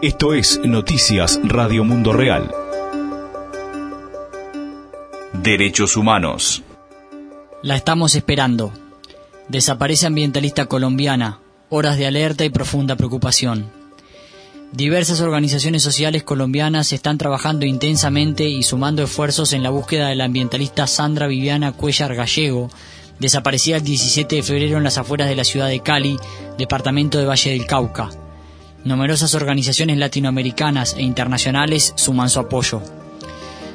Esto es Noticias Radio Mundo Real. Derechos Humanos. La estamos esperando. Desaparece ambientalista colombiana. Horas de alerta y profunda preocupación. Diversas organizaciones sociales colombianas están trabajando intensamente y sumando esfuerzos en la búsqueda de la ambientalista Sandra Viviana Cuellar Gallego, desaparecida el 17 de febrero en las afueras de la ciudad de Cali, departamento de Valle del Cauca. Numerosas organizaciones latinoamericanas e internacionales suman su apoyo.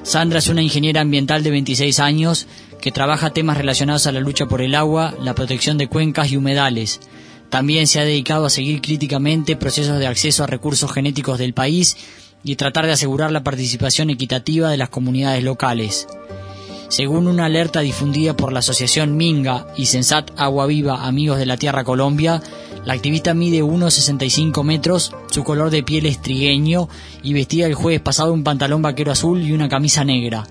Sandra es una ingeniera ambiental de 26 años que trabaja temas relacionados a la lucha por el agua, la protección de cuencas y humedales. También se ha dedicado a seguir críticamente procesos de acceso a recursos genéticos del país y tratar de asegurar la participación equitativa de las comunidades locales. Según una alerta difundida por la asociación Minga y Sensat Agua Viva Amigos de la Tierra Colombia, la activista mide 1,65 metros, su color de piel es trigueño y vestía el jueves pasado un pantalón vaquero azul y una camisa negra.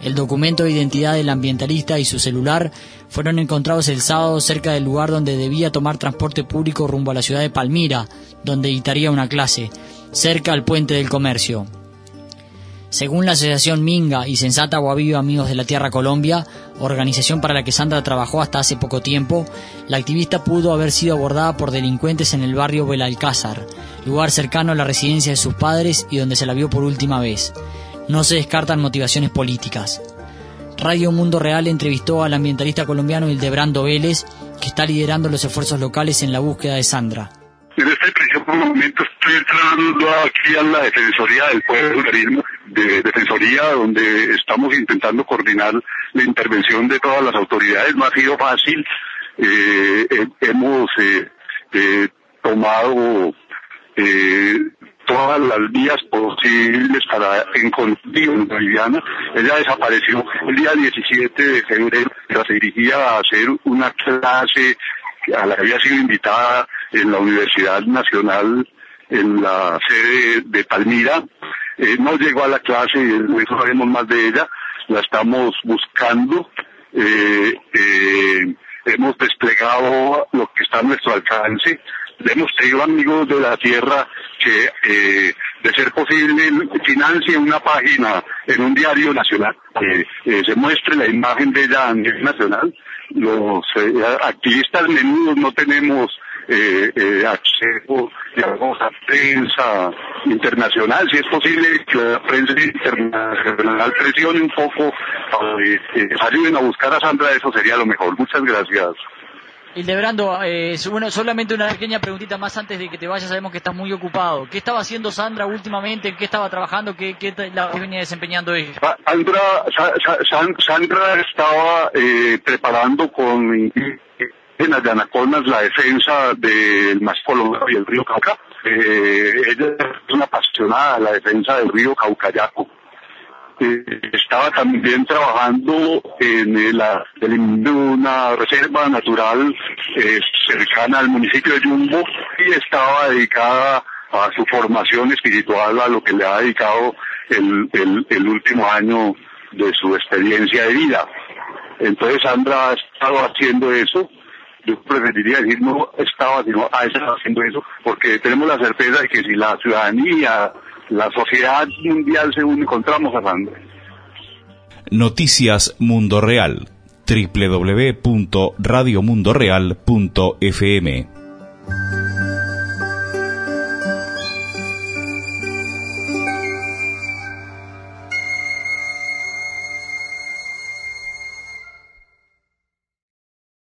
El documento de identidad del ambientalista y su celular fueron encontrados el sábado cerca del lugar donde debía tomar transporte público rumbo a la ciudad de Palmira, donde dictaría una clase, cerca al puente del comercio. Según la Asociación Minga y Sensata Guaviva Amigos de la Tierra Colombia, organización para la que Sandra trabajó hasta hace poco tiempo, la activista pudo haber sido abordada por delincuentes en el barrio Belalcázar, lugar cercano a la residencia de sus padres y donde se la vio por última vez. No se descartan motivaciones políticas. Radio Mundo Real entrevistó al ambientalista colombiano Hildebrando Vélez, que está liderando los esfuerzos locales en la búsqueda de Sandra. Preciso momento estoy entrando aquí a la Defensoría del Pueblo de Defensoría, donde estamos intentando coordinar la intervención de todas las autoridades. No ha sido fácil. Eh, hemos eh, eh, tomado todas las vías posibles para encontrar a Viviana. Ella desapareció el día 17 de febrero, se dirigía a hacer una clase a la que había sido invitada en la Universidad Nacional en la sede de Palmira. Eh, no llegó a la clase no sabemos más de ella. La estamos buscando. Eh, eh, hemos desplegado lo que está a nuestro alcance. hemos tenido amigos de la tierra que, de ser posible, financien una página en un diario nacional que se muestre la imagen de ella a nivel nacional. Los activistas menudos no tenemos eh, eh, acceso digamos, a prensa internacional, si es posible que la prensa internacional presione un poco, eh, eh, ayuden a buscar a Sandra, eso sería lo mejor. Muchas gracias. Hildebrando, eh, bueno, solamente una pequeña preguntita más antes de que te vayas, sabemos que estás muy ocupado. ¿Qué estaba haciendo Sandra últimamente? qué estaba trabajando? ¿Qué, qué, la, venía desempeñando ella? Sandra, Sandra estaba eh, preparando con en las Anaconas la defensa del más y el río Cauca. Eh, ella es una apasionada de la defensa del río Caucayaco. Eh, estaba también trabajando en la, una reserva natural eh, cercana al municipio de Yumbo y estaba dedicada a su formación espiritual, a lo que le ha dedicado el, el, el último año de su experiencia de vida. Entonces Sandra ha estado haciendo eso yo preferiría decir no estaba, sino ha estado haciendo eso, porque tenemos la certeza de que si la ciudadanía, la sociedad mundial se une, encontramos a Sandra. Noticias Mundo Real www.radiomundoreal.fm